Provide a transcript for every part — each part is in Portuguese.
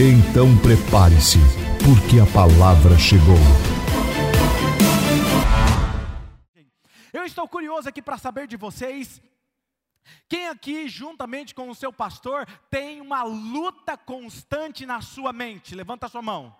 Então prepare-se, porque a palavra chegou. Eu estou curioso aqui para saber de vocês. Quem aqui, juntamente com o seu pastor, tem uma luta constante na sua mente? Levanta a sua mão.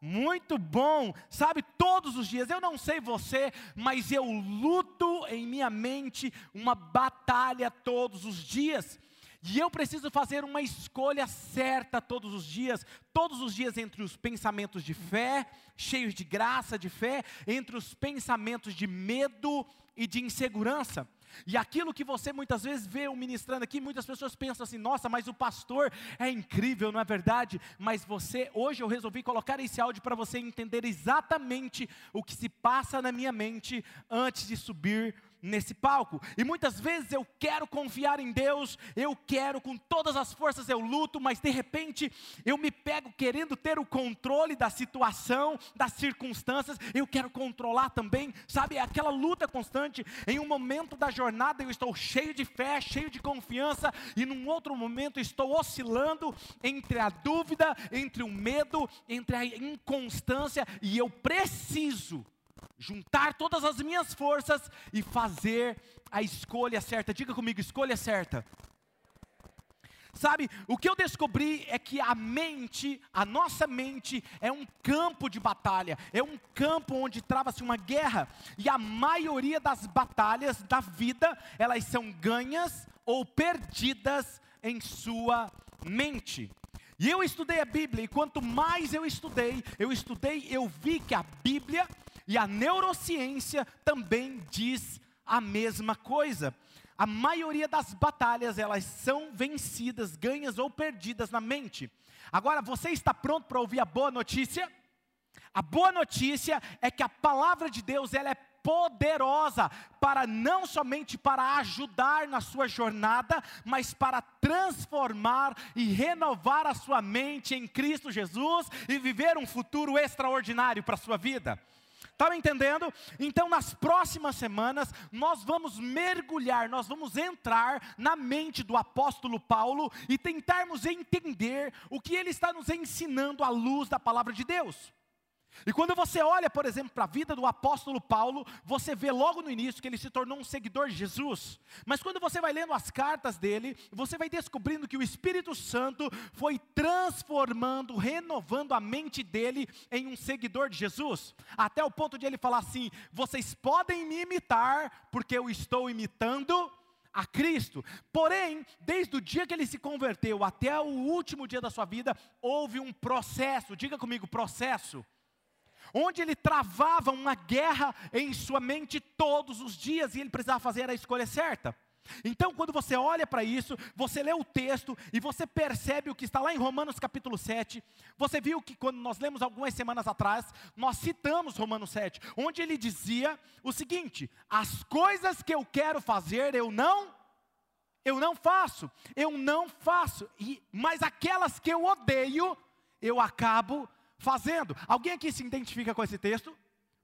Muito bom, sabe, todos os dias. Eu não sei você, mas eu luto em minha mente uma batalha todos os dias. E eu preciso fazer uma escolha certa todos os dias, todos os dias entre os pensamentos de fé, cheios de graça, de fé, entre os pensamentos de medo e de insegurança. E aquilo que você muitas vezes vê o ministrando aqui, muitas pessoas pensam assim: nossa, mas o pastor é incrível, não é verdade? Mas você, hoje eu resolvi colocar esse áudio para você entender exatamente o que se passa na minha mente antes de subir nesse palco. E muitas vezes eu quero confiar em Deus, eu quero com todas as forças eu luto, mas de repente eu me pego querendo ter o controle da situação, das circunstâncias, eu quero controlar também, sabe? É aquela luta constante. Em um momento da jornada eu estou cheio de fé, cheio de confiança, e num outro momento estou oscilando entre a dúvida, entre o medo, entre a inconstância, e eu preciso juntar todas as minhas forças e fazer a escolha certa. Diga comigo, escolha certa. Sabe, o que eu descobri é que a mente, a nossa mente, é um campo de batalha, é um campo onde trava-se uma guerra, e a maioria das batalhas da vida, elas são ganhas ou perdidas em sua mente. E eu estudei a Bíblia, e quanto mais eu estudei, eu estudei, eu vi que a Bíblia e a neurociência também diz a mesma coisa. A maioria das batalhas, elas são vencidas, ganhas ou perdidas na mente. Agora, você está pronto para ouvir a boa notícia? A boa notícia é que a palavra de Deus, ela é poderosa para não somente para ajudar na sua jornada, mas para transformar e renovar a sua mente em Cristo Jesus e viver um futuro extraordinário para a sua vida. Está me entendendo? Então, nas próximas semanas, nós vamos mergulhar, nós vamos entrar na mente do apóstolo Paulo e tentarmos entender o que ele está nos ensinando à luz da palavra de Deus. E quando você olha, por exemplo, para a vida do apóstolo Paulo, você vê logo no início que ele se tornou um seguidor de Jesus. Mas quando você vai lendo as cartas dele, você vai descobrindo que o Espírito Santo foi transformando, renovando a mente dele em um seguidor de Jesus, até o ponto de ele falar assim: vocês podem me imitar, porque eu estou imitando a Cristo. Porém, desde o dia que ele se converteu até o último dia da sua vida, houve um processo, diga comigo, processo onde ele travava uma guerra em sua mente todos os dias e ele precisava fazer a escolha certa. Então, quando você olha para isso, você lê o texto e você percebe o que está lá em Romanos capítulo 7. Você viu que quando nós lemos algumas semanas atrás, nós citamos Romanos 7, onde ele dizia o seguinte: as coisas que eu quero fazer, eu não eu não faço, eu não faço, e, mas aquelas que eu odeio, eu acabo fazendo. Alguém aqui se identifica com esse texto?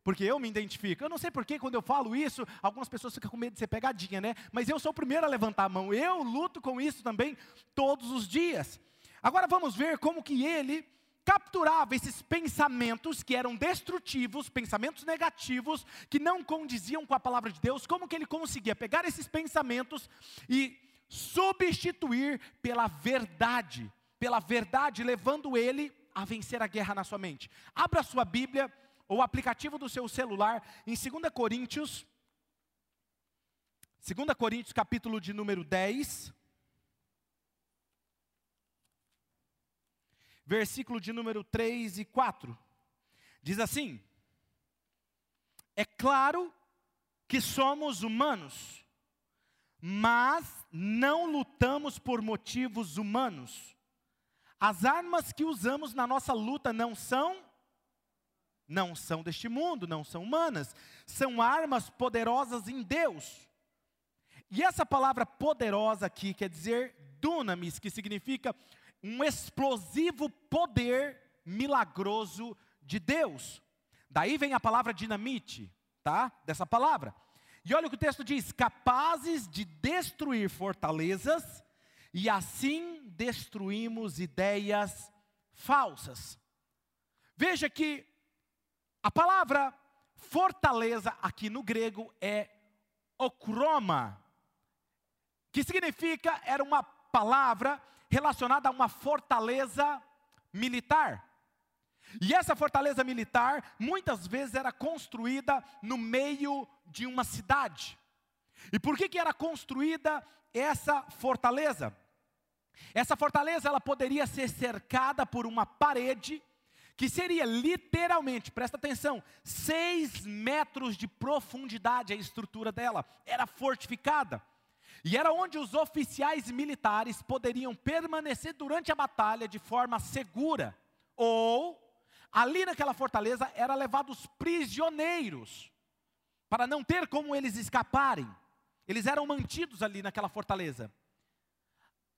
Porque eu me identifico. Eu não sei porque quando eu falo isso, algumas pessoas ficam com medo de ser pegadinha, né? Mas eu sou o primeiro a levantar a mão. Eu luto com isso também todos os dias. Agora vamos ver como que ele capturava esses pensamentos que eram destrutivos, pensamentos negativos, que não condiziam com a palavra de Deus, como que ele conseguia pegar esses pensamentos e substituir pela verdade, pela verdade, levando ele a vencer a guerra na sua mente. Abra sua Bíblia ou o aplicativo do seu celular em 2 Coríntios, 2 Coríntios capítulo de número 10, versículo de número 3 e 4. Diz assim: É claro que somos humanos, mas não lutamos por motivos humanos As armas que usamos na nossa luta não são não são deste mundo, não são humanas, são armas poderosas em Deus. E essa palavra poderosa aqui quer dizer dunamis, que significa um explosivo poder milagroso de Deus. Daí vem a palavra dinamite, tá? Dessa palavra. E olha o que o texto diz: capazes de destruir fortalezas e assim destruímos ideias falsas. Veja que a palavra fortaleza aqui no grego é okroma, que significa, era uma palavra relacionada a uma fortaleza militar. E essa fortaleza militar, muitas vezes, era construída no meio de uma cidade. E por que, que era construída essa fortaleza? Essa fortaleza ela poderia ser cercada por uma parede que seria literalmente, presta atenção, seis metros de profundidade a estrutura dela, era fortificada. E era onde os oficiais militares poderiam permanecer durante a batalha de forma segura. Ou, ali naquela fortaleza, eram levados prisioneiros, para não ter como eles escaparem. Eles eram mantidos ali naquela fortaleza.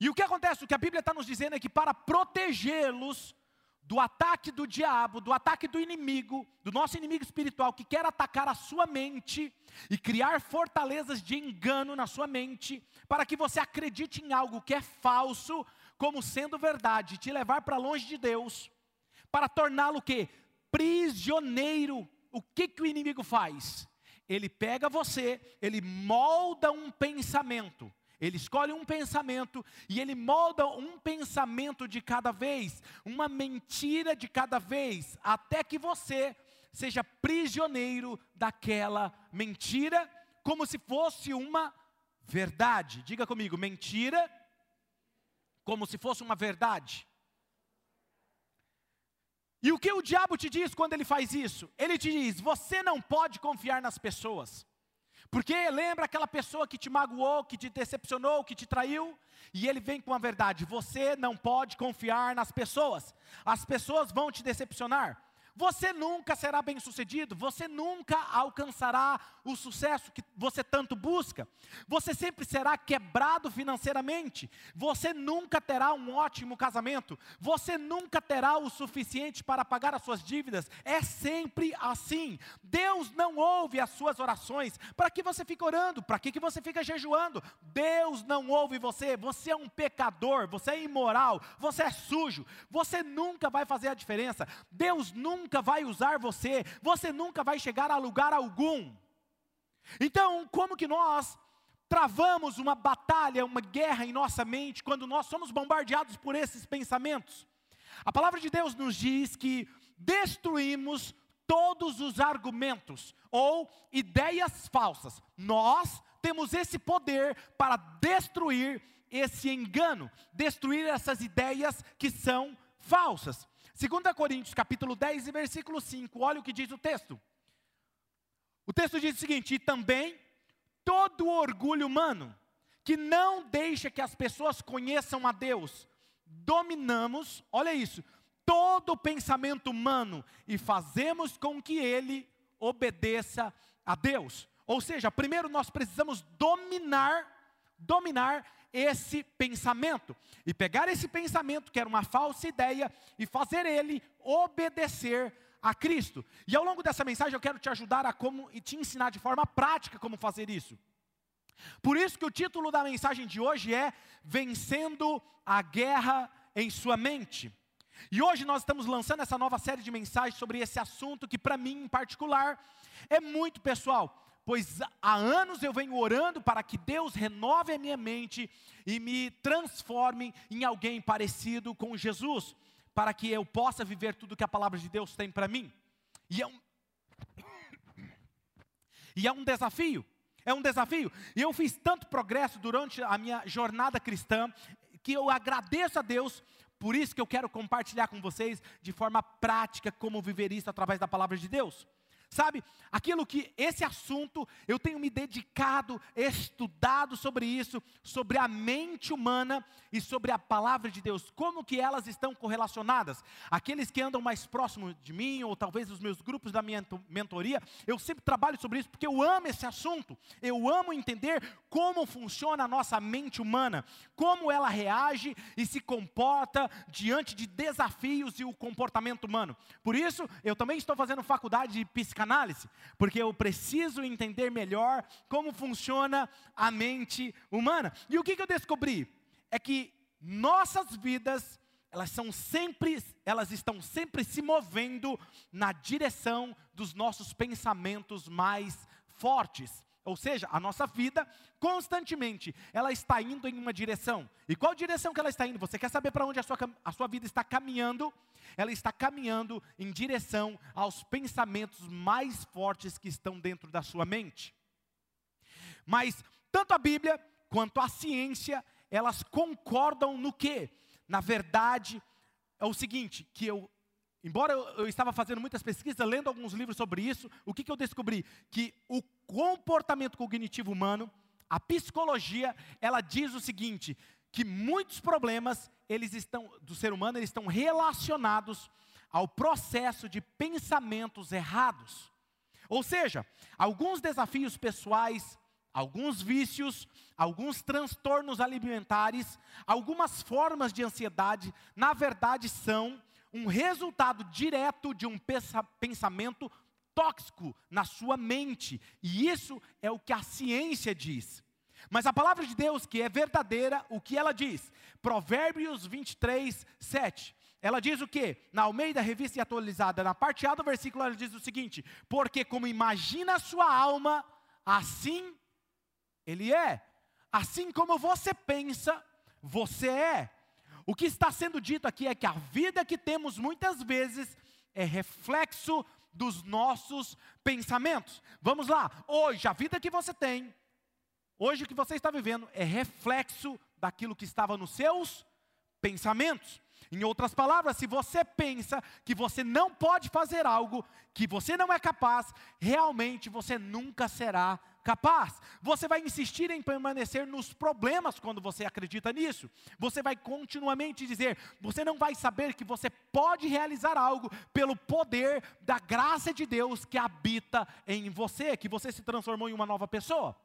E o que acontece? O que a Bíblia está nos dizendo é que para protegê-los do ataque do diabo, do ataque do inimigo, do nosso inimigo espiritual que quer atacar a sua mente e criar fortalezas de engano na sua mente, para que você acredite em algo que é falso como sendo verdade, te levar para longe de Deus, para torná-lo que prisioneiro. O que que o inimigo faz? Ele pega você, ele molda um pensamento ele escolhe um pensamento e ele molda um pensamento de cada vez, uma mentira de cada vez, até que você seja prisioneiro daquela mentira, como se fosse uma verdade. Diga comigo, mentira, como se fosse uma verdade. E o que o diabo te diz quando ele faz isso? Ele te diz: você não pode confiar nas pessoas. Porque lembra aquela pessoa que te magoou, que te decepcionou, que te traiu? E ele vem com a verdade: você não pode confiar nas pessoas, as pessoas vão te decepcionar. Você nunca será bem sucedido, você nunca alcançará o sucesso que você tanto busca, você sempre será quebrado financeiramente, você nunca terá um ótimo casamento, você nunca terá o suficiente para pagar as suas dívidas, é sempre assim. Deus não ouve as suas orações, para que você fica orando, para que, que você fica jejuando? Deus não ouve você, você é um pecador, você é imoral, você é sujo, você nunca vai fazer a diferença, Deus nunca nunca vai usar você, você nunca vai chegar a lugar algum. Então, como que nós travamos uma batalha, uma guerra em nossa mente quando nós somos bombardeados por esses pensamentos? A palavra de Deus nos diz que destruímos todos os argumentos ou ideias falsas. Nós temos esse poder para destruir esse engano, destruir essas ideias que são falsas. 2 Coríntios capítulo 10 e versículo 5, olha o que diz o texto. O texto diz o seguinte: e também todo orgulho humano, que não deixa que as pessoas conheçam a Deus, dominamos, olha isso, todo o pensamento humano e fazemos com que ele obedeça a Deus. Ou seja, primeiro nós precisamos dominar, dominar esse pensamento e pegar esse pensamento, que era uma falsa ideia, e fazer ele obedecer a Cristo. E ao longo dessa mensagem eu quero te ajudar a como e te ensinar de forma prática como fazer isso. Por isso que o título da mensagem de hoje é Vencendo a Guerra em Sua Mente. E hoje nós estamos lançando essa nova série de mensagens sobre esse assunto que para mim em particular é muito pessoal pois há anos eu venho orando para que Deus renove a minha mente e me transforme em alguém parecido com Jesus, para que eu possa viver tudo que a palavra de Deus tem para mim. E é um E é um desafio. É um desafio. E eu fiz tanto progresso durante a minha jornada cristã que eu agradeço a Deus por isso que eu quero compartilhar com vocês de forma prática como viver isso através da palavra de Deus. Sabe, aquilo que, esse assunto, eu tenho me dedicado, estudado sobre isso, sobre a mente humana e sobre a palavra de Deus, como que elas estão correlacionadas. Aqueles que andam mais próximos de mim, ou talvez os meus grupos da minha mentoria, eu sempre trabalho sobre isso, porque eu amo esse assunto, eu amo entender como funciona a nossa mente humana, como ela reage e se comporta diante de desafios e o comportamento humano. Por isso, eu também estou fazendo faculdade de psicanálise psicanálise, porque eu preciso entender melhor como funciona a mente humana. E o que, que eu descobri? É que nossas vidas, elas são sempre, elas estão sempre se movendo na direção dos nossos pensamentos mais fortes. Ou seja, a nossa vida constantemente ela está indo em uma direção. E qual direção que ela está indo? Você quer saber para onde a sua, a sua vida está caminhando? Ela está caminhando em direção aos pensamentos mais fortes que estão dentro da sua mente. Mas tanto a Bíblia quanto a ciência, elas concordam no que? Na verdade, é o seguinte, que eu Embora eu, eu, estava fazendo muitas pesquisas, lendo alguns livros sobre isso, o que, que eu descobri? Que o comportamento cognitivo humano, a psicologia, ela diz o seguinte, que muitos problemas eles estão do ser humano eles estão relacionados ao processo de pensamentos errados. Ou seja, alguns desafios pessoais, alguns vícios, alguns transtornos alimentares, algumas formas de ansiedade, na verdade são um resultado direto de um pensamento tóxico na sua mente. E isso é o que a ciência diz. Mas a palavra de Deus, que é verdadeira, o que ela diz? Provérbios 23, 7. Ela diz o que? Na Almeida Revista e Atualizada, na parte A do versículo, ela diz o seguinte: Porque como imagina a sua alma, assim ele é. Assim como você pensa, você é. O que está sendo dito aqui é que a vida que temos muitas vezes é reflexo dos nossos pensamentos. Vamos lá, hoje a vida que você tem, hoje o que você está vivendo é reflexo daquilo que estava nos seus pensamentos. Em outras palavras, se você pensa que você não pode fazer algo, que você não é capaz, realmente você nunca será capaz. Você vai insistir em permanecer nos problemas quando você acredita nisso. Você vai continuamente dizer, você não vai saber que você pode realizar algo pelo poder da graça de Deus que habita em você, que você se transformou em uma nova pessoa.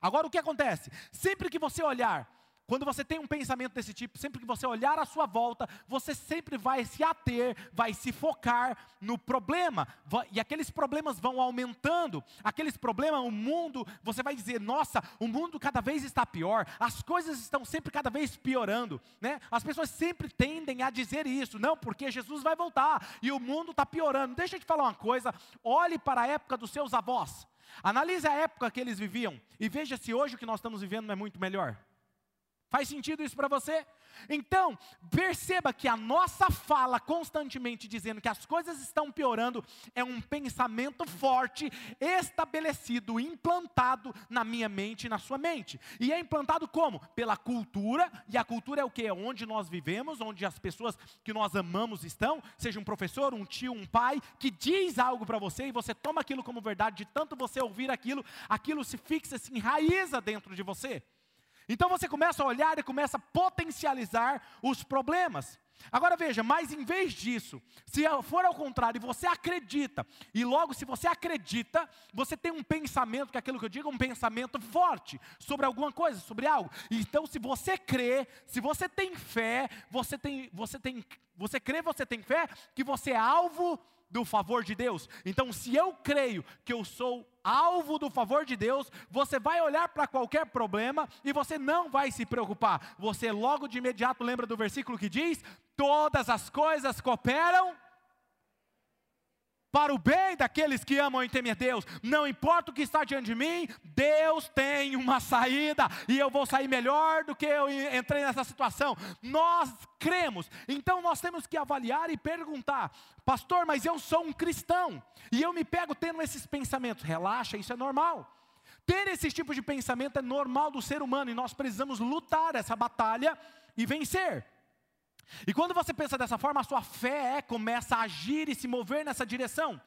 Agora o que acontece? Sempre que você olhar quando você tem um pensamento desse tipo, sempre que você olhar à sua volta, você sempre vai se ater, vai se focar no problema, e aqueles problemas vão aumentando, aqueles problemas, o mundo, você vai dizer, nossa, o mundo cada vez está pior, as coisas estão sempre cada vez piorando, né? As pessoas sempre tendem a dizer isso, não, porque Jesus vai voltar e o mundo está piorando. Deixa eu te falar uma coisa, olhe para a época dos seus avós, analise a época que eles viviam e veja se hoje o que nós estamos vivendo não é muito melhor. Faz sentido isso para você? Então, perceba que a nossa fala constantemente dizendo que as coisas estão piorando é um pensamento forte, estabelecido, implantado na minha mente e na sua mente. E é implantado como? Pela cultura, e a cultura é o que? É onde nós vivemos, onde as pessoas que nós amamos estão, seja um professor, um tio, um pai, que diz algo para você e você toma aquilo como verdade, de tanto você ouvir aquilo, aquilo se fixa, se enraiza dentro de você. Então você começa a olhar e começa a potencializar os problemas. Agora veja, mas em vez disso, se for ao contrário, você acredita, e logo se você acredita, você tem um pensamento, que é aquilo que eu digo, um pensamento forte sobre alguma coisa, sobre algo. Então, se você crê, se você tem fé, você tem, você tem, você crê, você tem fé, que você é alvo do favor de Deus. Então, se eu creio que eu sou alvo do favor de Deus, você vai olhar para qualquer problema e você não vai se preocupar. Você logo de imediato lembra do versículo que diz: Todas as coisas cooperam para o bem daqueles que amam e temem a Deus. Não importa o que está diante de mim, Deus tem uma saída e eu vou sair melhor do que eu entrei nessa situação. Nós cremos, então nós temos que avaliar e perguntar, pastor, mas eu sou um cristão e eu me pego tendo esses pensamentos. Relaxa, isso é normal. Ter esse tipo de pensamento é normal do ser humano e nós precisamos lutar essa batalha e vencer. E quando você pensa dessa forma, a sua fé começa a agir e se mover nessa direção.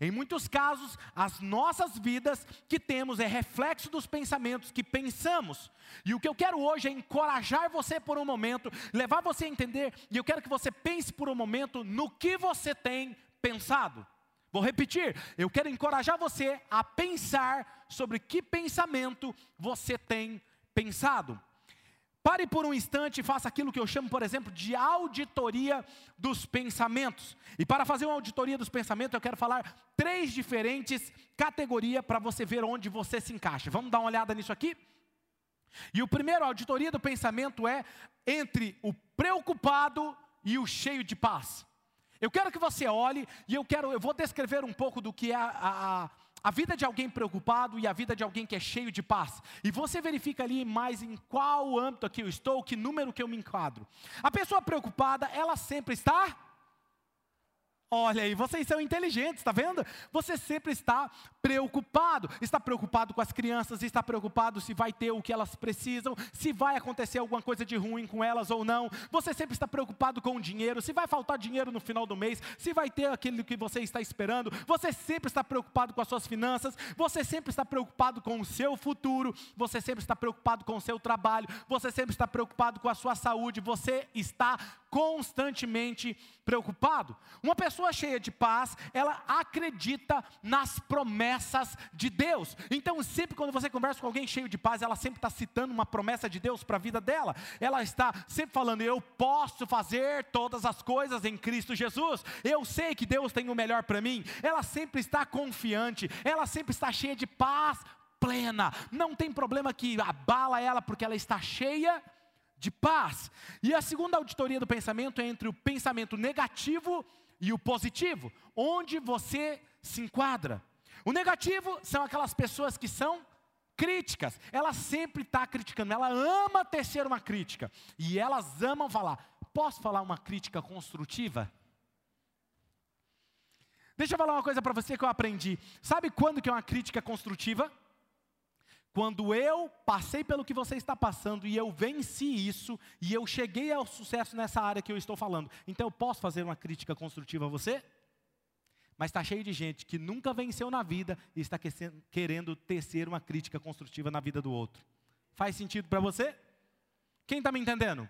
Em muitos casos, as nossas vidas que temos é reflexo dos pensamentos que pensamos. E o que eu quero hoje é encorajar você por um momento, levar você a entender, e eu quero que você pense por um momento no que você tem pensado. Vou repetir, eu quero encorajar você a pensar sobre que pensamento você tem pensado. Pare por um instante e faça aquilo que eu chamo, por exemplo, de auditoria dos pensamentos. E para fazer uma auditoria dos pensamentos, eu quero falar três diferentes categorias para você ver onde você se encaixa. Vamos dar uma olhada nisso aqui? E o primeiro, a auditoria do pensamento é entre o preocupado e o cheio de paz. Eu quero que você olhe e eu quero, eu vou descrever um pouco do que é a, a a vida de alguém preocupado e a vida de alguém que é cheio de paz. E você verifica ali mais em qual âmbito aqui eu estou, que número que eu me enquadro. A pessoa preocupada, ela sempre está Olha aí, vocês são inteligentes, está vendo? Você sempre está preocupado, está preocupado com as crianças, está preocupado se vai ter o que elas precisam, se vai acontecer alguma coisa de ruim com elas ou não. Você sempre está preocupado com o dinheiro, se vai faltar dinheiro no final do mês, se vai ter aquilo que você está esperando. Você sempre está preocupado com as suas finanças, você sempre está preocupado com o seu futuro, você sempre está preocupado com o seu trabalho, você sempre está preocupado com a sua saúde, você está constantemente preocupado. Uma pessoa cheia de paz, ela acredita nas promessas de Deus. Então, sempre quando você conversa com alguém cheio de paz, ela sempre está citando uma promessa de Deus para a vida dela. Ela está sempre falando: Eu posso fazer todas as coisas em Cristo Jesus. Eu sei que Deus tem o melhor para mim. Ela sempre está confiante, ela sempre está cheia de paz plena. Não tem problema que abala ela, porque ela está cheia de de paz. E a segunda auditoria do pensamento é entre o pensamento negativo e o positivo, onde você se enquadra. O negativo são aquelas pessoas que são críticas, ela sempre está criticando, ela ama tecer uma crítica, e elas amam falar. Posso falar uma crítica construtiva? Deixa eu falar uma coisa para você que eu aprendi. Sabe quando que é uma crítica construtiva? Quando eu passei pelo que você está passando e eu venci isso e eu cheguei ao sucesso nessa área que eu estou falando, então eu posso fazer uma crítica construtiva a você? Mas está cheio de gente que nunca venceu na vida e está querendo tecer uma crítica construtiva na vida do outro. Faz sentido para você? Quem está me entendendo?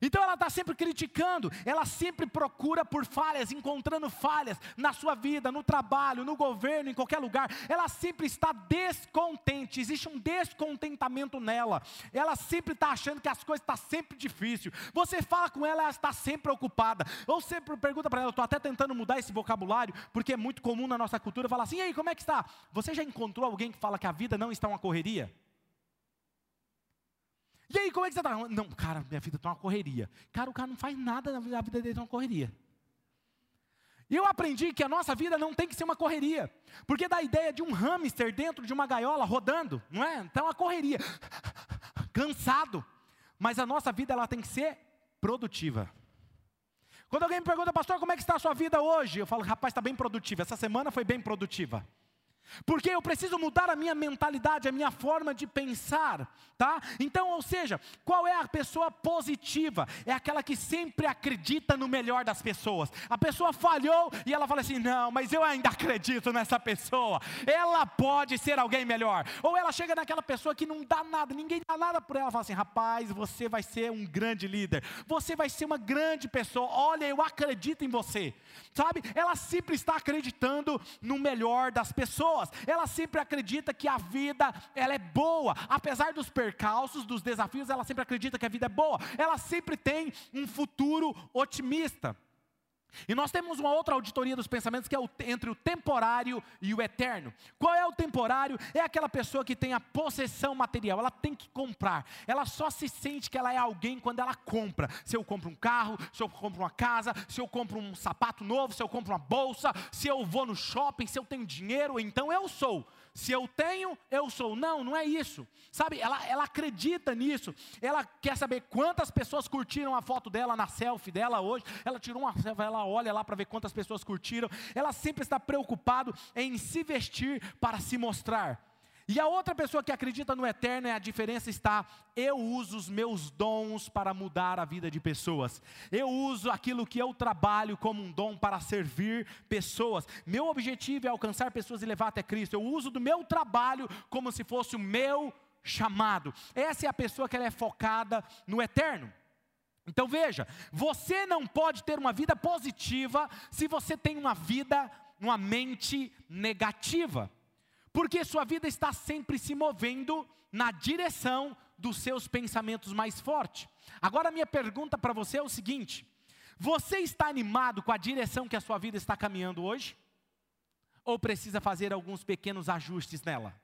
Então ela está sempre criticando, ela sempre procura por falhas, encontrando falhas na sua vida, no trabalho, no governo, em qualquer lugar. Ela sempre está descontente, existe um descontentamento nela. Ela sempre está achando que as coisas estão tá sempre difíceis. Você fala com ela, ela está sempre ocupada. Ou sempre pergunta para ela, estou até tentando mudar esse vocabulário, porque é muito comum na nossa cultura falar assim: e aí, como é que está? Você já encontrou alguém que fala que a vida não está uma correria? E aí, como é que você está? Não, cara, minha vida está uma correria. Cara, o cara não faz nada, a vida dele está uma correria. E eu aprendi que a nossa vida não tem que ser uma correria. Porque dá a ideia de um hamster dentro de uma gaiola rodando, não é? Então, uma correria. Cansado. Mas a nossa vida ela tem que ser produtiva. Quando alguém me pergunta, pastor, como é que está a sua vida hoje? Eu falo, rapaz, está bem produtiva. Essa semana foi bem produtiva. Porque eu preciso mudar a minha mentalidade, a minha forma de pensar, tá? Então, ou seja, qual é a pessoa positiva? É aquela que sempre acredita no melhor das pessoas. A pessoa falhou e ela fala assim: "Não, mas eu ainda acredito nessa pessoa. Ela pode ser alguém melhor". Ou ela chega naquela pessoa que não dá nada, ninguém dá nada por ela, fala assim: "Rapaz, você vai ser um grande líder. Você vai ser uma grande pessoa. Olha, eu acredito em você". Sabe? Ela sempre está acreditando no melhor das pessoas pessoas, ela sempre acredita que a vida ela é boa, apesar dos percalços, dos desafios, ela sempre acredita que a vida é boa. Ela sempre tem um futuro otimista. E nós temos uma outra auditoria dos pensamentos que é o, entre o temporário e o eterno. Qual é o temporário? É aquela pessoa que tem a possessão material, ela tem que comprar. Ela só se sente que ela é alguém quando ela compra. Se eu compro um carro, se eu compro uma casa, se eu compro um sapato novo, se eu compro uma bolsa, se eu vou no shopping, se eu tenho dinheiro, então eu sou. Se eu tenho, eu sou. Não, não é isso. Sabe, ela, ela acredita nisso. Ela quer saber quantas pessoas curtiram a foto dela na selfie dela hoje. Ela tirou uma selfie, ela olha lá para ver quantas pessoas curtiram. Ela sempre está preocupada em se vestir para se mostrar. E a outra pessoa que acredita no eterno, é a diferença está, eu uso os meus dons para mudar a vida de pessoas. Eu uso aquilo que eu trabalho como um dom para servir pessoas. Meu objetivo é alcançar pessoas e levar até Cristo. Eu uso do meu trabalho como se fosse o meu chamado. Essa é a pessoa que ela é focada no eterno. Então veja, você não pode ter uma vida positiva se você tem uma vida, uma mente negativa porque sua vida está sempre se movendo na direção dos seus pensamentos mais fortes. Agora, minha pergunta para você é o seguinte: você está animado com a direção que a sua vida está caminhando hoje? Ou precisa fazer alguns pequenos ajustes nela?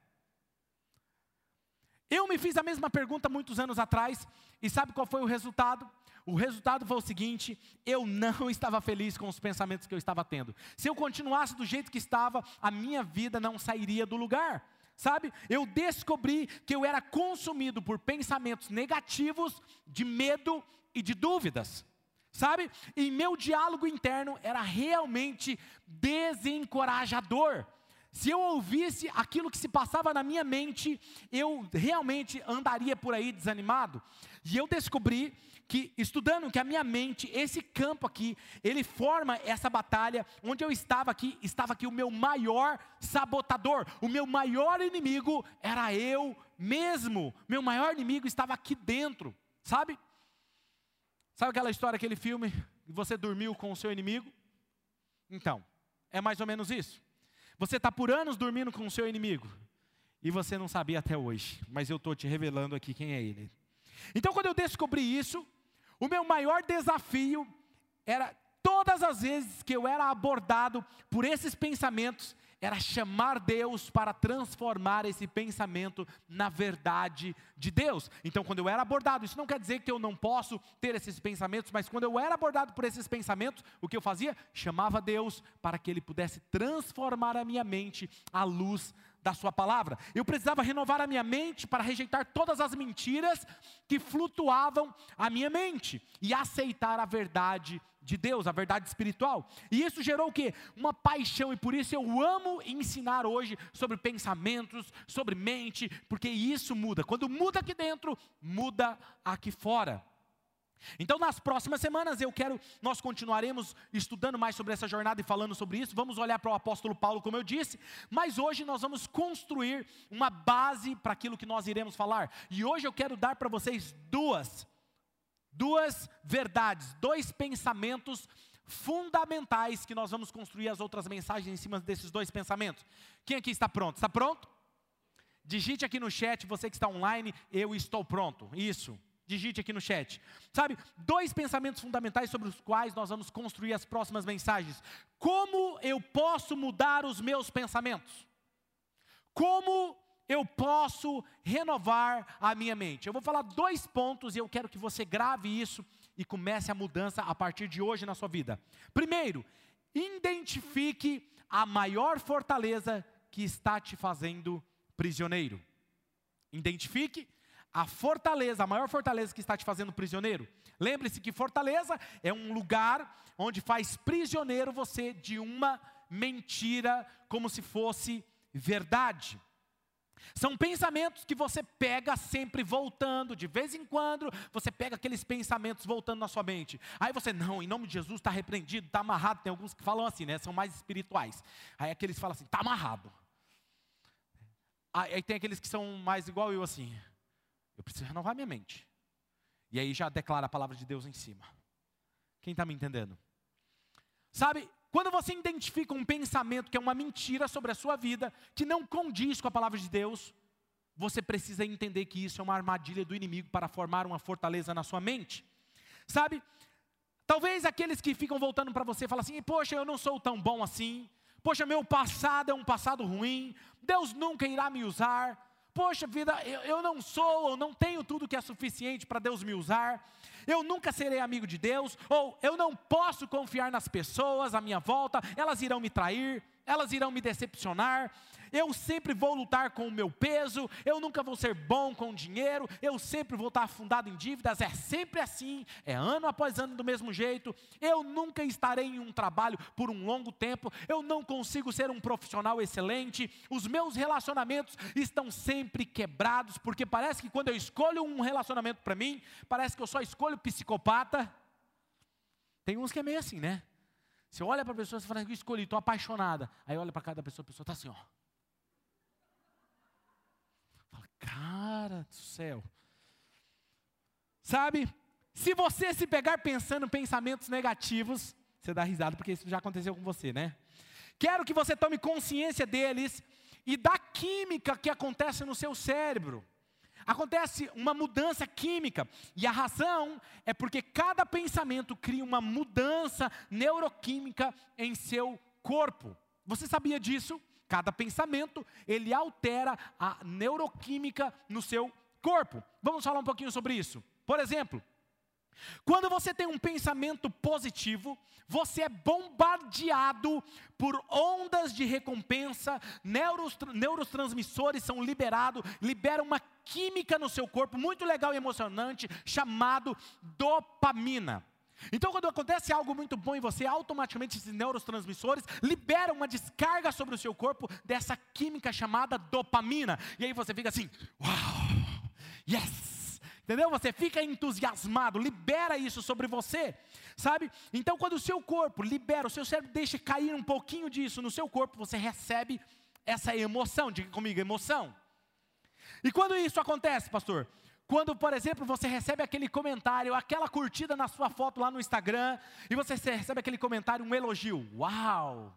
Eu me fiz a mesma pergunta muitos anos atrás, e sabe qual foi o resultado? O resultado foi o seguinte: eu não estava feliz com os pensamentos que eu estava tendo. Se eu continuasse do jeito que estava, a minha vida não sairia do lugar. Sabe? Eu descobri que eu era consumido por pensamentos negativos, de medo e de dúvidas. Sabe? E meu diálogo interno era realmente desencorajador. Se eu ouvisse aquilo que se passava na minha mente, eu realmente andaria por aí desanimado. E eu descobri que estudando que a minha mente, esse campo aqui, ele forma essa batalha, onde eu estava aqui, estava aqui o meu maior sabotador, o meu maior inimigo era eu mesmo. Meu maior inimigo estava aqui dentro, sabe? Sabe aquela história, aquele filme, você dormiu com o seu inimigo? Então, é mais ou menos isso. Você está por anos dormindo com o seu inimigo. E você não sabia até hoje, mas eu estou te revelando aqui quem é ele. Então, quando eu descobri isso, o meu maior desafio era todas as vezes que eu era abordado por esses pensamentos, era chamar Deus para transformar esse pensamento na verdade de Deus. Então, quando eu era abordado, isso não quer dizer que eu não posso ter esses pensamentos, mas quando eu era abordado por esses pensamentos, o que eu fazia? Chamava Deus para que Ele pudesse transformar a minha mente à luz da Sua palavra. Eu precisava renovar a minha mente para rejeitar todas as mentiras que flutuavam a minha mente e aceitar a verdade de Deus, a verdade espiritual. E isso gerou o quê? Uma paixão, e por isso eu amo ensinar hoje sobre pensamentos, sobre mente, porque isso muda. Quando muda aqui dentro, muda aqui fora. Então, nas próximas semanas, eu quero, nós continuaremos estudando mais sobre essa jornada e falando sobre isso. Vamos olhar para o apóstolo Paulo, como eu disse, mas hoje nós vamos construir uma base para aquilo que nós iremos falar. E hoje eu quero dar para vocês duas, duas verdades, dois pensamentos fundamentais que nós vamos construir as outras mensagens em cima desses dois pensamentos. Quem aqui está pronto? Está pronto? Digite aqui no chat, você que está online, eu estou pronto. Isso. Digite aqui no chat. Sabe, dois pensamentos fundamentais sobre os quais nós vamos construir as próximas mensagens. Como eu posso mudar os meus pensamentos? Como eu posso renovar a minha mente? Eu vou falar dois pontos e eu quero que você grave isso e comece a mudança a partir de hoje na sua vida. Primeiro, identifique a maior fortaleza que está te fazendo prisioneiro. Identifique a fortaleza, a maior fortaleza que está te fazendo prisioneiro. Lembre-se que fortaleza é um lugar onde faz prisioneiro você de uma mentira, como se fosse verdade. São pensamentos que você pega sempre voltando, de vez em quando, você pega aqueles pensamentos voltando na sua mente. Aí você, não, em nome de Jesus está repreendido, está amarrado. Tem alguns que falam assim, né? São mais espirituais. Aí aqueles falam assim, está amarrado. Aí tem aqueles que são mais igual eu assim. Eu preciso renovar minha mente. E aí já declara a palavra de Deus em cima. Quem está me entendendo? Sabe, quando você identifica um pensamento que é uma mentira sobre a sua vida, que não condiz com a palavra de Deus, você precisa entender que isso é uma armadilha do inimigo para formar uma fortaleza na sua mente. Sabe, talvez aqueles que ficam voltando para você falam assim: Poxa, eu não sou tão bom assim. Poxa, meu passado é um passado ruim. Deus nunca irá me usar poxa vida, eu, eu não sou, ou não tenho tudo que é suficiente para Deus me usar, eu nunca serei amigo de Deus, ou eu não posso confiar nas pessoas à minha volta, elas irão me trair. Elas irão me decepcionar, eu sempre vou lutar com o meu peso, eu nunca vou ser bom com dinheiro, eu sempre vou estar afundado em dívidas, é sempre assim, é ano após ano do mesmo jeito, eu nunca estarei em um trabalho por um longo tempo, eu não consigo ser um profissional excelente, os meus relacionamentos estão sempre quebrados, porque parece que quando eu escolho um relacionamento para mim, parece que eu só escolho psicopata. Tem uns que é meio assim, né? Você olha para a pessoa e fala, eu escolhi, estou apaixonada. Aí olha para cada pessoa, a pessoa está assim, ó. Fala, cara do céu. Sabe? Se você se pegar pensando em pensamentos negativos, você dá risada porque isso já aconteceu com você, né? Quero que você tome consciência deles e da química que acontece no seu cérebro. Acontece uma mudança química, e a razão é porque cada pensamento cria uma mudança neuroquímica em seu corpo. Você sabia disso? Cada pensamento, ele altera a neuroquímica no seu corpo. Vamos falar um pouquinho sobre isso. Por exemplo, quando você tem um pensamento positivo, você é bombardeado por ondas de recompensa, neurotransmissores são liberados, liberam uma química no seu corpo muito legal e emocionante, chamado dopamina. Então, quando acontece algo muito bom em você, automaticamente esses neurotransmissores liberam uma descarga sobre o seu corpo dessa química chamada dopamina. E aí você fica assim: Uau, yes! Entendeu? Você fica entusiasmado, libera isso sobre você, sabe? Então, quando o seu corpo libera, o seu cérebro deixa cair um pouquinho disso no seu corpo, você recebe essa emoção. Diga comigo, emoção. E quando isso acontece, pastor? Quando, por exemplo, você recebe aquele comentário, aquela curtida na sua foto lá no Instagram, e você recebe aquele comentário, um elogio. Uau!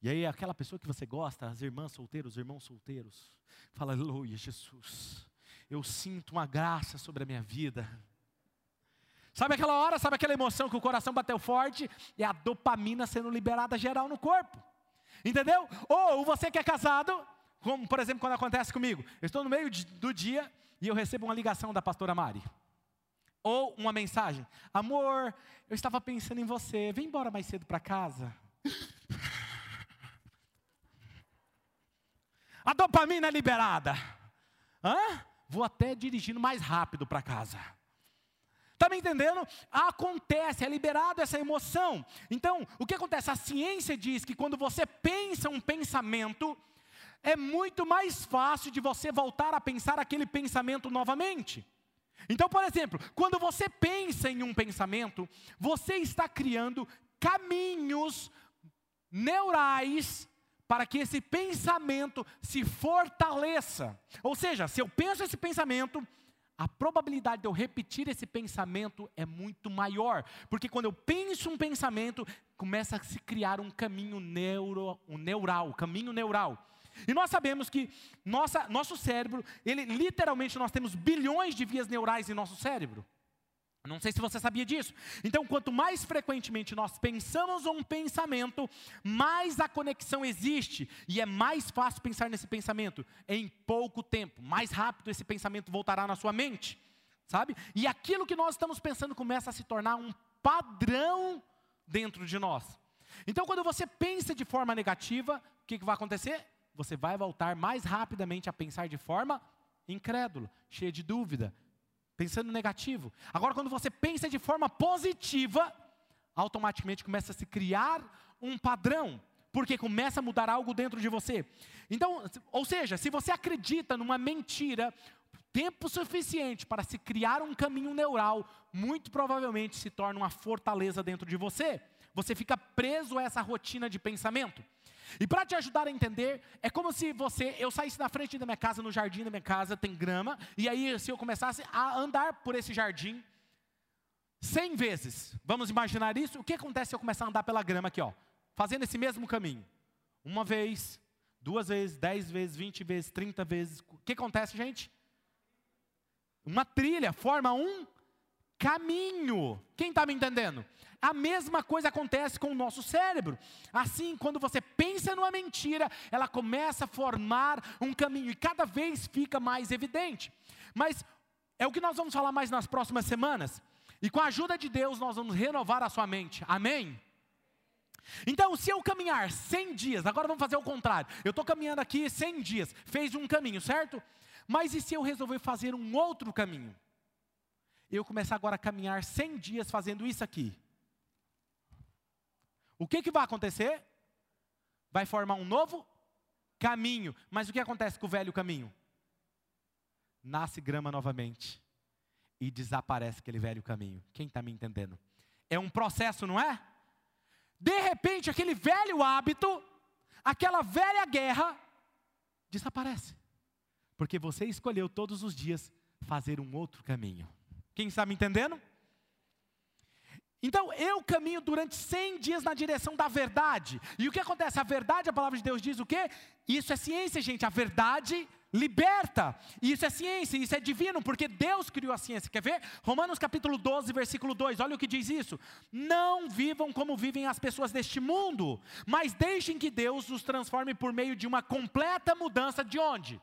E aí, aquela pessoa que você gosta, as irmãs solteiras, os irmãos solteiros, fala, aleluia, Jesus eu sinto uma graça sobre a minha vida. Sabe aquela hora, sabe aquela emoção que o coração bateu forte? É a dopamina sendo liberada geral no corpo. Entendeu? Ou você que é casado, como por exemplo quando acontece comigo, eu estou no meio do dia e eu recebo uma ligação da pastora Mari. Ou uma mensagem: Amor, eu estava pensando em você, vem embora mais cedo para casa. A dopamina é liberada. Hã? Vou até dirigindo mais rápido para casa. Está me entendendo? Acontece, é liberado essa emoção. Então, o que acontece? A ciência diz que quando você pensa um pensamento, é muito mais fácil de você voltar a pensar aquele pensamento novamente. Então, por exemplo, quando você pensa em um pensamento, você está criando caminhos neurais para que esse pensamento se fortaleça. Ou seja, se eu penso esse pensamento, a probabilidade de eu repetir esse pensamento é muito maior, porque quando eu penso um pensamento, começa a se criar um caminho neuro, um neural, caminho neural. E nós sabemos que nossa, nosso cérebro, ele literalmente nós temos bilhões de vias neurais em nosso cérebro. Não sei se você sabia disso. Então, quanto mais frequentemente nós pensamos um pensamento, mais a conexão existe e é mais fácil pensar nesse pensamento em pouco tempo. Mais rápido esse pensamento voltará na sua mente, sabe? E aquilo que nós estamos pensando começa a se tornar um padrão dentro de nós. Então, quando você pensa de forma negativa, o que, que vai acontecer? Você vai voltar mais rapidamente a pensar de forma incrédula, cheia de dúvida, pensando negativo. Agora, quando você pensa de forma positiva, automaticamente começa a se criar um padrão, porque começa a mudar algo dentro de você. Então, ou seja, se você acredita numa mentira, tempo suficiente para se criar um caminho neural, muito provavelmente se torna uma fortaleza dentro de você. Você fica preso a essa rotina de pensamento. E para te ajudar a entender, é como se você, eu saísse na frente da minha casa, no jardim da minha casa, tem grama, e aí se eu começasse a andar por esse jardim cem vezes, vamos imaginar isso, o que acontece se eu começar a andar pela grama aqui, ó, fazendo esse mesmo caminho? Uma vez, duas vezes, dez vezes, vinte vezes, trinta vezes, o que acontece, gente? Uma trilha forma um caminho. Quem está me entendendo? A mesma coisa acontece com o nosso cérebro. Assim, quando você pensa numa mentira, ela começa a formar um caminho e cada vez fica mais evidente. Mas é o que nós vamos falar mais nas próximas semanas. E com a ajuda de Deus, nós vamos renovar a sua mente. Amém? Então, se eu caminhar 100 dias, agora vamos fazer o contrário. Eu estou caminhando aqui 100 dias, fez um caminho, certo? Mas e se eu resolver fazer um outro caminho? Eu começar agora a caminhar 100 dias fazendo isso aqui. O que, que vai acontecer? Vai formar um novo caminho. Mas o que acontece com o velho caminho? Nasce grama novamente e desaparece aquele velho caminho. Quem está me entendendo? É um processo, não é? De repente, aquele velho hábito, aquela velha guerra, desaparece. Porque você escolheu todos os dias fazer um outro caminho. Quem está me entendendo? Então eu caminho durante 100 dias na direção da verdade. E o que acontece? A verdade, a palavra de Deus diz o quê? Isso é ciência, gente. A verdade liberta. Isso é ciência, isso é divino, porque Deus criou a ciência. Quer ver? Romanos capítulo 12, versículo 2. Olha o que diz isso. Não vivam como vivem as pessoas deste mundo, mas deixem que Deus os transforme por meio de uma completa mudança de onde?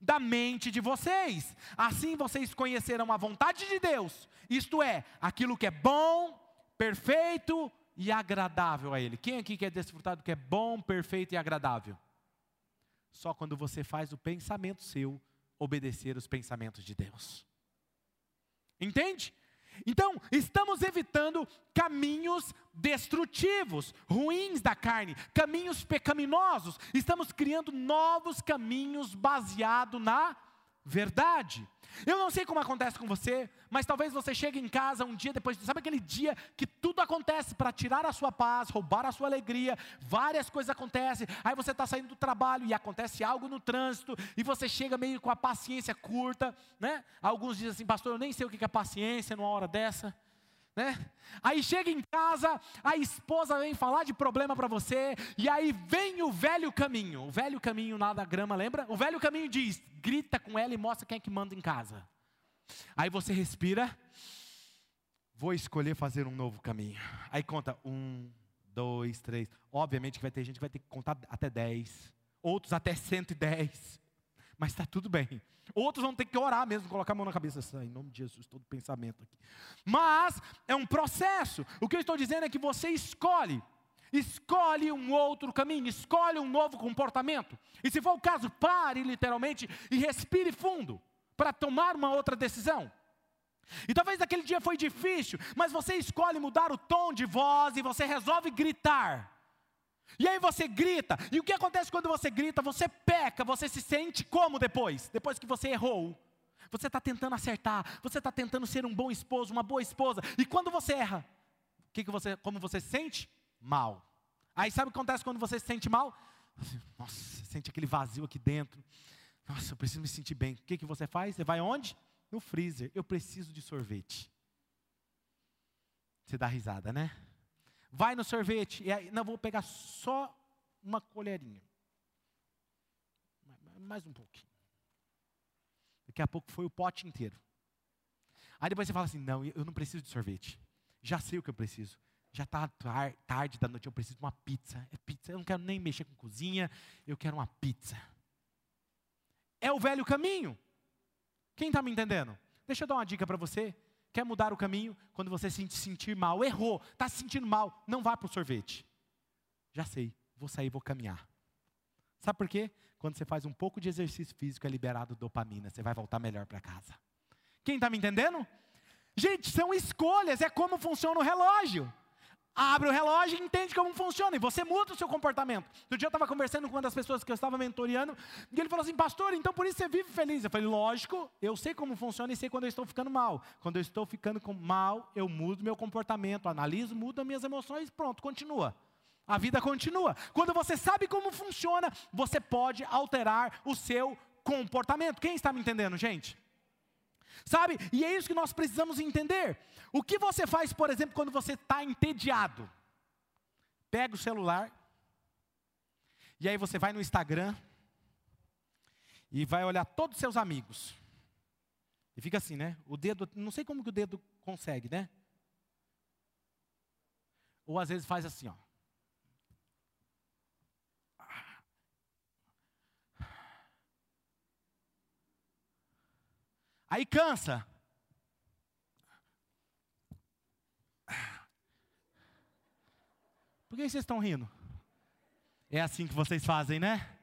Da mente de vocês. Assim vocês conhecerão a vontade de Deus, isto é, aquilo que é bom, perfeito e agradável a Ele. Quem aqui quer desfrutar do que é bom, perfeito e agradável? Só quando você faz o pensamento seu obedecer os pensamentos de Deus. Entende? Então, estamos evitando caminhos destrutivos, ruins da carne, caminhos pecaminosos. Estamos criando novos caminhos baseados na verdade. Eu não sei como acontece com você, mas talvez você chegue em casa um dia depois, sabe aquele dia que tudo acontece para tirar a sua paz, roubar a sua alegria, várias coisas acontecem, aí você está saindo do trabalho e acontece algo no trânsito, e você chega meio com a paciência curta, né? Alguns dizem assim, pastor, eu nem sei o que é paciência numa hora dessa. Né? Aí chega em casa, a esposa vem falar de problema para você, e aí vem o velho caminho. O velho caminho nada grama, lembra? O velho caminho diz: grita com ela e mostra quem é que manda em casa. Aí você respira, vou escolher fazer um novo caminho. Aí conta um, dois, três. Obviamente que vai ter gente que vai ter que contar até dez, outros até cento e dez, mas está tudo bem. Outros vão ter que orar mesmo, colocar a mão na cabeça, em nome de Jesus, todo pensamento aqui. Mas é um processo. O que eu estou dizendo é que você escolhe. Escolhe um outro caminho, escolhe um novo comportamento. E se for o caso, pare literalmente e respire fundo para tomar uma outra decisão. E talvez aquele dia foi difícil, mas você escolhe mudar o tom de voz e você resolve gritar. E aí você grita, e o que acontece quando você grita? Você peca, você se sente como depois? Depois que você errou. Você está tentando acertar, você está tentando ser um bom esposo, uma boa esposa, e quando você erra, que que você, como você se sente? Mal. Aí sabe o que acontece quando você se sente mal? Nossa, sente aquele vazio aqui dentro. Nossa, eu preciso me sentir bem. O que, que você faz? Você vai onde? No freezer. Eu preciso de sorvete. Você dá risada, né? Vai no sorvete, e aí, não, vou pegar só uma colherinha. Mais um pouquinho. Daqui a pouco foi o pote inteiro. Aí depois você fala assim: não, eu não preciso de sorvete. Já sei o que eu preciso. Já está tarde da noite, eu preciso de uma pizza. É pizza, eu não quero nem mexer com cozinha, eu quero uma pizza. É o velho caminho. Quem está me entendendo? Deixa eu dar uma dica para você. Quer mudar o caminho? Quando você se sentir mal, errou, está se sentindo mal, não vá para o sorvete. Já sei, vou sair, vou caminhar. Sabe por quê? Quando você faz um pouco de exercício físico, é liberado dopamina, você vai voltar melhor para casa. Quem está me entendendo? Gente, são escolhas, é como funciona o relógio abre o relógio e entende como funciona, e você muda o seu comportamento. Outro dia eu estava conversando com uma das pessoas que eu estava mentoreando, e ele falou assim, pastor, então por isso você vive feliz. Eu falei, lógico, eu sei como funciona e sei quando eu estou ficando mal. Quando eu estou ficando mal, eu mudo meu comportamento, analiso, mudo as minhas emoções, pronto, continua. A vida continua. Quando você sabe como funciona, você pode alterar o seu comportamento. Quem está me entendendo, gente? Sabe? E é isso que nós precisamos entender. O que você faz, por exemplo, quando você está entediado? Pega o celular, e aí você vai no Instagram, e vai olhar todos os seus amigos. E fica assim, né? O dedo, não sei como que o dedo consegue, né? Ou às vezes faz assim, ó. Aí cansa. Por que vocês estão rindo? É assim que vocês fazem, né?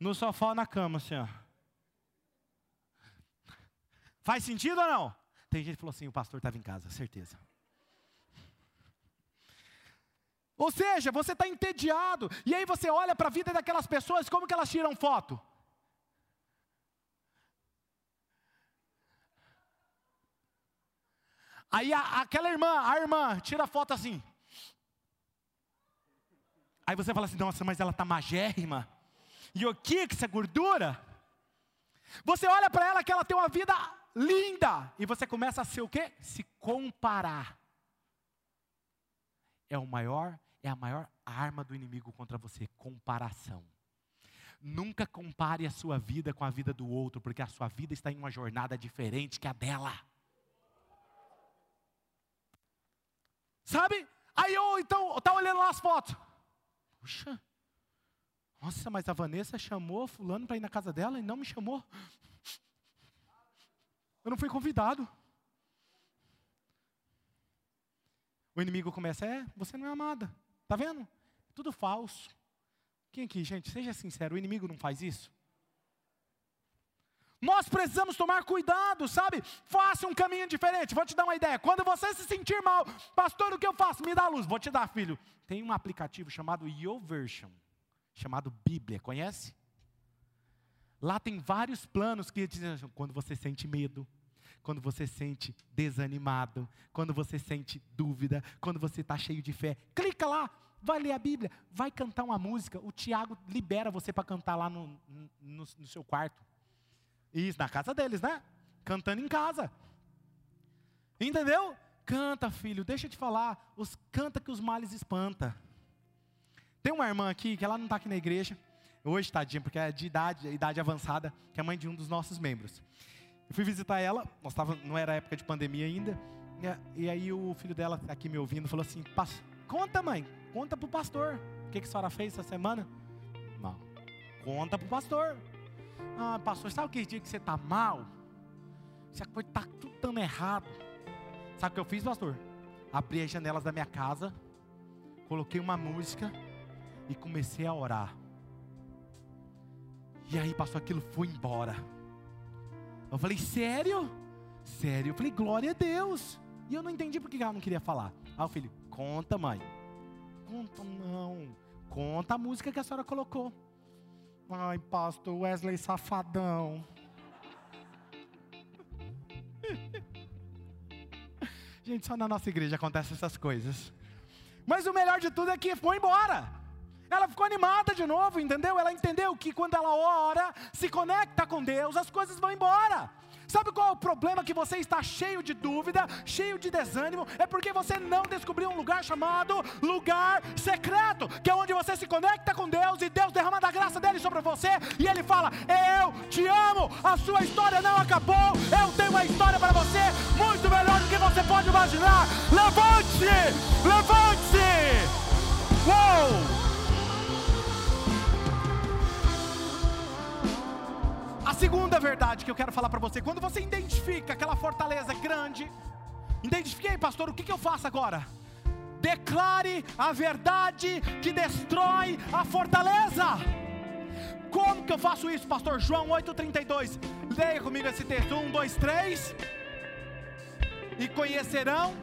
No sofá ou na cama, assim, ó. Faz sentido ou não? Tem gente que falou assim: o pastor estava em casa, certeza. Ou seja, você está entediado, e aí você olha para a vida daquelas pessoas, como que elas tiram foto? Aí a, aquela irmã, a irmã, tira a foto assim. Aí você fala assim, nossa, mas ela está magérrima. E o que que essa gordura? Você olha para ela que ela tem uma vida linda. E você começa a ser o quê? Se comparar. É o maior é a maior arma do inimigo contra você: comparação. Nunca compare a sua vida com a vida do outro, porque a sua vida está em uma jornada diferente que a dela. Sabe? Aí eu então tá olhando lá as fotos. Puxa. Nossa, mas a Vanessa chamou fulano para ir na casa dela e não me chamou. Eu não fui convidado. O inimigo começa, é, você não é amada. Está vendo? Tudo falso. Quem aqui, gente, seja sincero, o inimigo não faz isso? Nós precisamos tomar cuidado, sabe? Faça um caminho diferente. Vou te dar uma ideia. Quando você se sentir mal, pastor, o que eu faço? Me dá luz. Vou te dar, filho. Tem um aplicativo chamado YouVersion, chamado Bíblia. Conhece? Lá tem vários planos que dizem quando você sente medo, quando você sente desanimado, quando você sente dúvida, quando você está cheio de fé. Clica lá, vai ler a Bíblia, vai cantar uma música. O Tiago libera você para cantar lá no, no, no, seu quarto. Isso, na casa deles, né? Cantando em casa. Entendeu? Canta, filho, deixa eu te falar. Os, canta que os males espanta. Tem uma irmã aqui, que ela não está aqui na igreja. Hoje, tadinha, porque é de idade, idade avançada, que é mãe de um dos nossos membros. Eu fui visitar ela, nós tava, não era época de pandemia ainda, e, aí o filho dela, aqui me ouvindo, falou assim: Conta, mãe, conta para o pastor. O que, que a senhora fez essa semana? Não. Conta para o pastor. Ah, pastor, sabe que dia que você está mal? Essa coisa está tudo dando errado. Sabe o que eu fiz, pastor? Abri as janelas da minha casa, coloquei uma música e comecei a orar. E aí, pastor, aquilo foi embora. Eu falei, sério? Sério? Eu falei, glória a Deus. E eu não entendi porque ela não queria falar. Aí o filho, conta, mãe. Conta não. Conta a música que a senhora colocou. Ai, pastor Wesley Safadão. Gente, só na nossa igreja acontecem essas coisas. Mas o melhor de tudo é que foi embora. Ela ficou animada de novo, entendeu? Ela entendeu que quando ela ora, se conecta com Deus, as coisas vão embora. Sabe qual é o problema que você está cheio de dúvida, cheio de desânimo? É porque você não descobriu um lugar chamado lugar secreto, que é onde você se conecta com Deus e Deus derrama da graça dele sobre você e ele fala: Eu te amo, a sua história não acabou, eu tenho uma história para você muito melhor do que você pode imaginar. Levante-se! Levante-se! Uou! Segunda verdade que eu quero falar para você, quando você identifica aquela fortaleza grande, identifiquei, pastor, o que, que eu faço agora? Declare a verdade que destrói a fortaleza. Como que eu faço isso, pastor? João 8,32. Leia comigo esse texto: 1, 2, 3. E conhecerão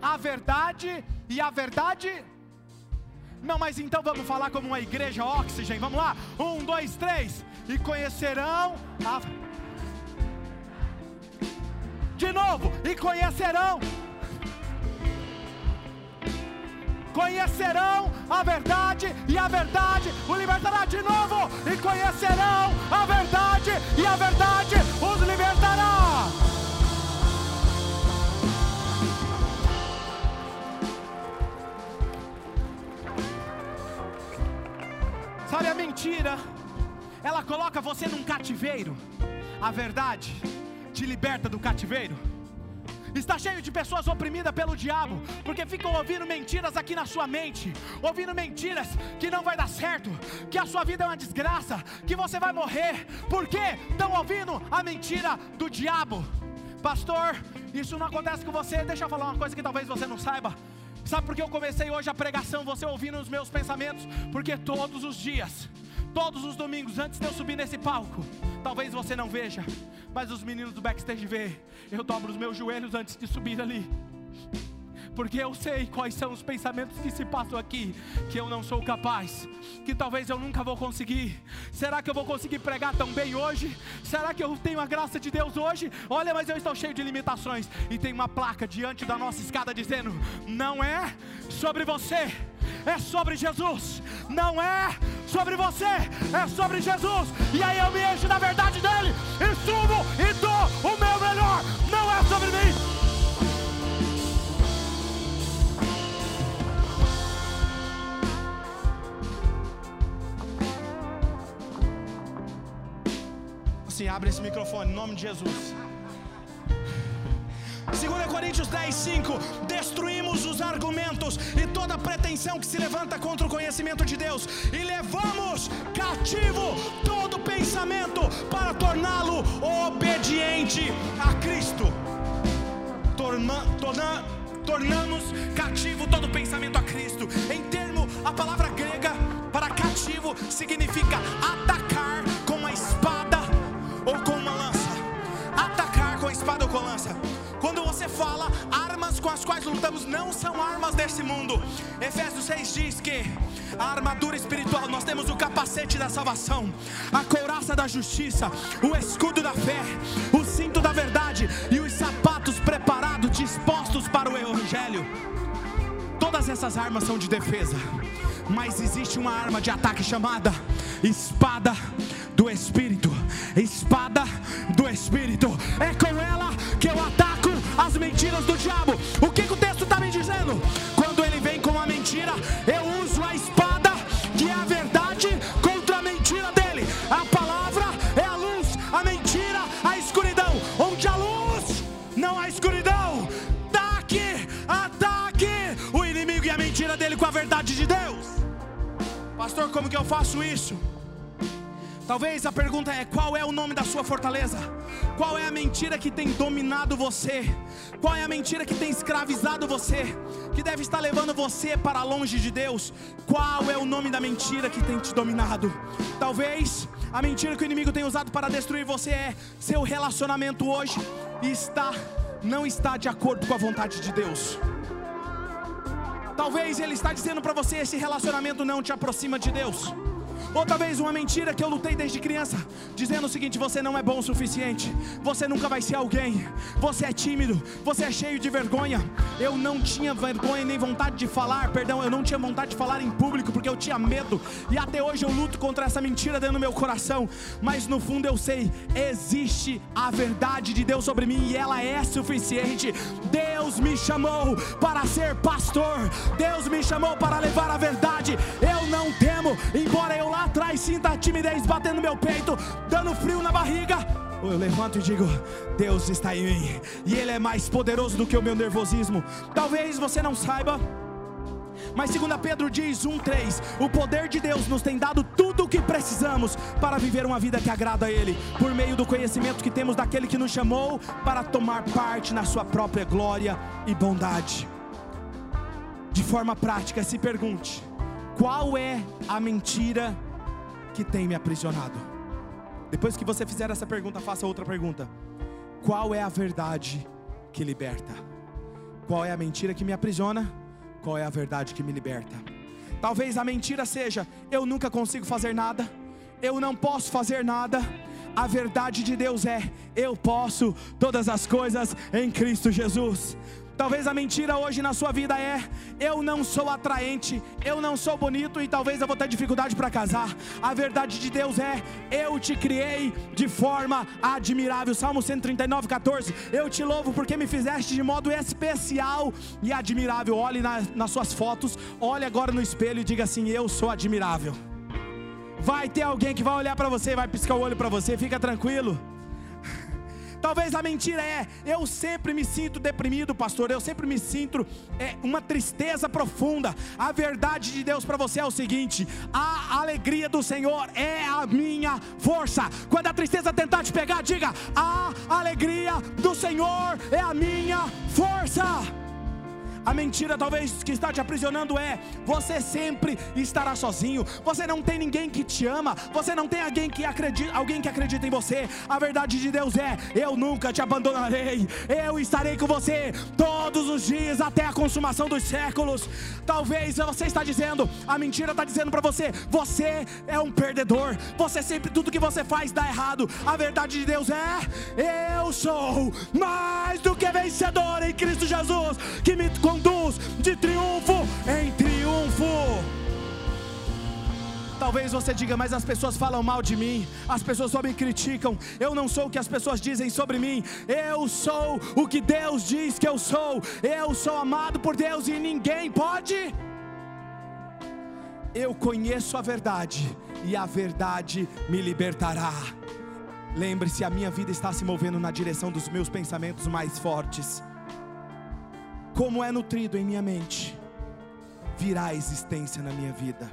a verdade, e a verdade. Não, mas então vamos falar como uma igreja oxigênio. Vamos lá? Um, dois, três e conhecerão a. De novo, e conhecerão. Conhecerão a verdade, e a verdade o libertará de novo. E conhecerão a verdade, e a verdade os libertará. Sabe a mentira? ela coloca você num cativeiro. A verdade te liberta do cativeiro. Está cheio de pessoas oprimidas pelo diabo, porque ficam ouvindo mentiras aqui na sua mente, ouvindo mentiras que não vai dar certo, que a sua vida é uma desgraça, que você vai morrer, porque estão ouvindo a mentira do diabo. Pastor, isso não acontece com você. Deixa eu falar uma coisa que talvez você não saiba. Sabe por que eu comecei hoje a pregação, você ouvindo os meus pensamentos? Porque todos os dias, todos os domingos, antes de eu subir nesse palco, talvez você não veja, mas os meninos do backstage vê. Eu dobro os meus joelhos antes de subir ali porque eu sei quais são os pensamentos que se passam aqui, que eu não sou capaz, que talvez eu nunca vou conseguir. Será que eu vou conseguir pregar tão bem hoje? Será que eu tenho a graça de Deus hoje? Olha, mas eu estou cheio de limitações. E tem uma placa diante da nossa escada dizendo: não é sobre você, é sobre Jesus. Não é sobre você, é sobre Jesus. E aí eu me encho da verdade dele e subo e dou o meu melhor. Não é sobre mim. Sim, abre esse microfone, em nome de Jesus. 2 Coríntios 10, 5: Destruímos os argumentos e toda pretensão que se levanta contra o conhecimento de Deus, e levamos cativo todo pensamento para torná-lo obediente a Cristo. Torna, torna, tornamos cativo todo pensamento a Cristo. Em termo, a palavra grega para cativo significa atacar fala, armas com as quais lutamos não são armas desse mundo. Efésios 6 diz que a armadura espiritual, nós temos o capacete da salvação, a couraça da justiça, o escudo da fé, o cinto da verdade e os sapatos preparados, dispostos para o evangelho. Todas essas armas são de defesa, mas existe uma arma de ataque chamada espada do Espírito. Espada do Espírito. É mentiras do diabo. O que, que o texto está me dizendo? Quando ele vem com uma mentira, eu uso a espada, que é a verdade, contra a mentira dele. A palavra é a luz, a mentira, a escuridão. Onde a luz, não há escuridão. Ataque, ataque o inimigo e a mentira dele com a verdade de Deus. Pastor, como que eu faço isso? Talvez a pergunta é: qual é o nome da sua fortaleza? Qual é a mentira que tem dominado você? Qual é a mentira que tem escravizado você? Que deve estar levando você para longe de Deus? Qual é o nome da mentira que tem te dominado? Talvez a mentira que o inimigo tem usado para destruir você é seu relacionamento hoje está não está de acordo com a vontade de Deus. Talvez ele está dizendo para você esse relacionamento não te aproxima de Deus. Ou talvez uma mentira que eu lutei desde criança, dizendo o seguinte: você não é bom o suficiente, você nunca vai ser alguém, você é tímido, você é cheio de vergonha. Eu não tinha vergonha nem vontade de falar, perdão, eu não tinha vontade de falar em público porque eu tinha medo, e até hoje eu luto contra essa mentira dentro do meu coração, mas no fundo eu sei, existe a verdade de Deus sobre mim e ela é suficiente. Deus me chamou para ser pastor, Deus me chamou para levar a verdade. Eu não temo, embora eu lá atrás sinta a timidez batendo no meu peito, dando frio na barriga, eu levanto e digo: Deus está em mim, e Ele é mais poderoso do que o meu nervosismo. Talvez você não saiba. Mas 2 Pedro diz 1,3: O poder de Deus nos tem dado tudo o que precisamos para viver uma vida que agrada a Ele, por meio do conhecimento que temos daquele que nos chamou para tomar parte na Sua própria glória e bondade. De forma prática, se pergunte: qual é a mentira que tem me aprisionado? Depois que você fizer essa pergunta, faça outra pergunta: Qual é a verdade que liberta? Qual é a mentira que me aprisiona? Qual é a verdade que me liberta? Talvez a mentira seja: eu nunca consigo fazer nada, eu não posso fazer nada. A verdade de Deus é: eu posso todas as coisas em Cristo Jesus. Talvez a mentira hoje na sua vida é: eu não sou atraente, eu não sou bonito e talvez eu vou ter dificuldade para casar. A verdade de Deus é: eu te criei de forma admirável. Salmo 139, 14. Eu te louvo porque me fizeste de modo especial e admirável. Olhe na, nas suas fotos, olhe agora no espelho e diga assim: eu sou admirável. Vai ter alguém que vai olhar para você, vai piscar o olho para você, fica tranquilo. Talvez a mentira é: eu sempre me sinto deprimido, pastor. Eu sempre me sinto é, uma tristeza profunda. A verdade de Deus para você é o seguinte: a alegria do Senhor é a minha força. Quando a tristeza tentar te pegar, diga: a alegria do Senhor é a minha força. A mentira talvez que está te aprisionando é: você sempre estará sozinho. Você não tem ninguém que te ama. Você não tem alguém que acredita, alguém que acredita em você. A verdade de Deus é: eu nunca te abandonarei. Eu estarei com você todos os dias até a consumação dos séculos. Talvez você está dizendo, a mentira está dizendo para você: você é um perdedor. Você sempre tudo que você faz dá errado. A verdade de Deus é: eu sou mais do que vencedor em Cristo Jesus, que me conduz de triunfo em triunfo. Talvez você diga, mas as pessoas falam mal de mim, as pessoas só me criticam. Eu não sou o que as pessoas dizem sobre mim, eu sou o que Deus diz que eu sou. Eu sou amado por Deus e ninguém pode. Eu conheço a verdade e a verdade me libertará. Lembre-se, a minha vida está se movendo na direção dos meus pensamentos mais fortes. Como é nutrido em minha mente, virá a existência na minha vida.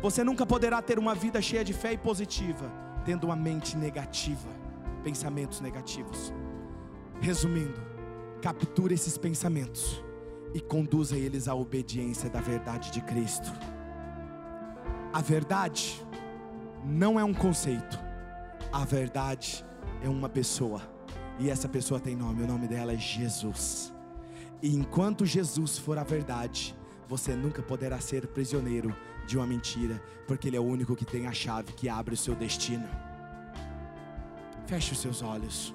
Você nunca poderá ter uma vida cheia de fé e positiva, tendo uma mente negativa, pensamentos negativos. Resumindo, capture esses pensamentos e conduza eles à obediência da verdade de Cristo. A verdade não é um conceito, a verdade é uma pessoa, e essa pessoa tem nome, o nome dela é Jesus. E enquanto Jesus for a verdade, você nunca poderá ser prisioneiro de uma mentira, porque Ele é o único que tem a chave que abre o seu destino. Feche os seus olhos.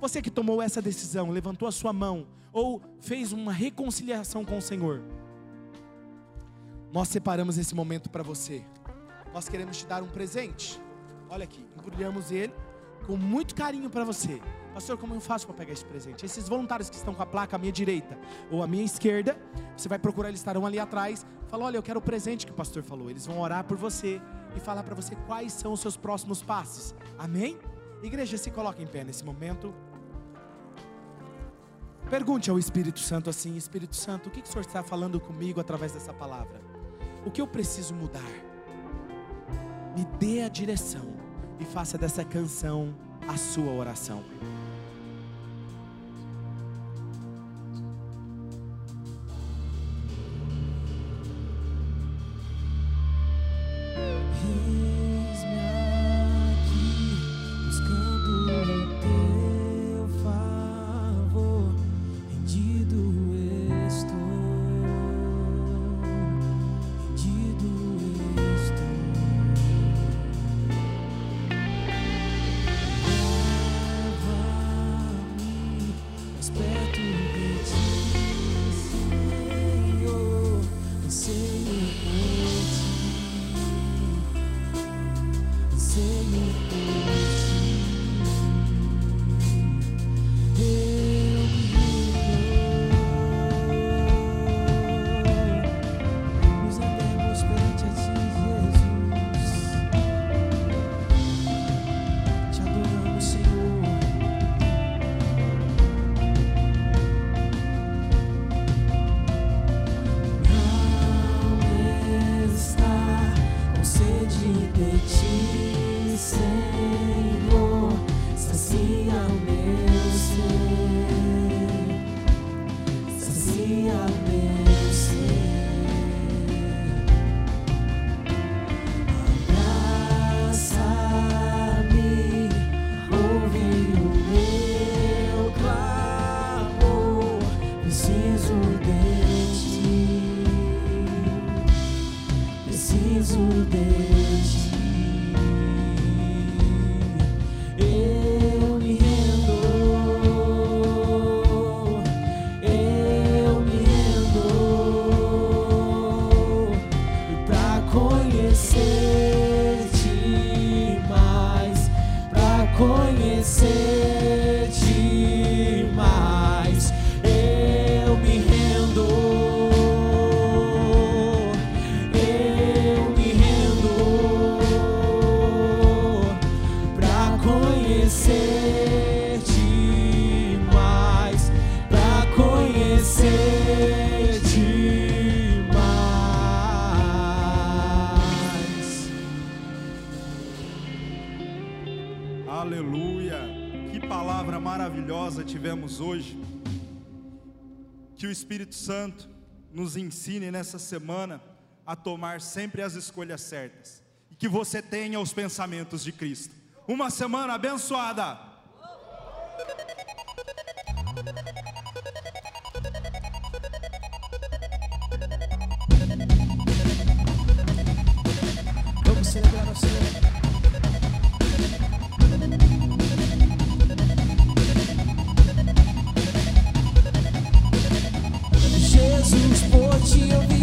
Você que tomou essa decisão, levantou a sua mão ou fez uma reconciliação com o Senhor. Nós separamos esse momento para você. Nós queremos te dar um presente. Olha aqui, embrulhamos ele com muito carinho para você. Pastor, como eu faço para pegar esse presente? Esses voluntários que estão com a placa à minha direita ou à minha esquerda, você vai procurar, eles estarão ali atrás. Fala, olha, eu quero o presente que o pastor falou. Eles vão orar por você e falar para você quais são os seus próximos passos. Amém? Igreja, se coloca em pé nesse momento. Pergunte ao Espírito Santo assim: Espírito Santo, o que, que o Senhor está falando comigo através dessa palavra? O que eu preciso mudar? Me dê a direção e faça dessa canção a sua oração. Espírito Santo nos ensine nessa semana a tomar sempre as escolhas certas e que você tenha os pensamentos de Cristo. Uma semana abençoada. What you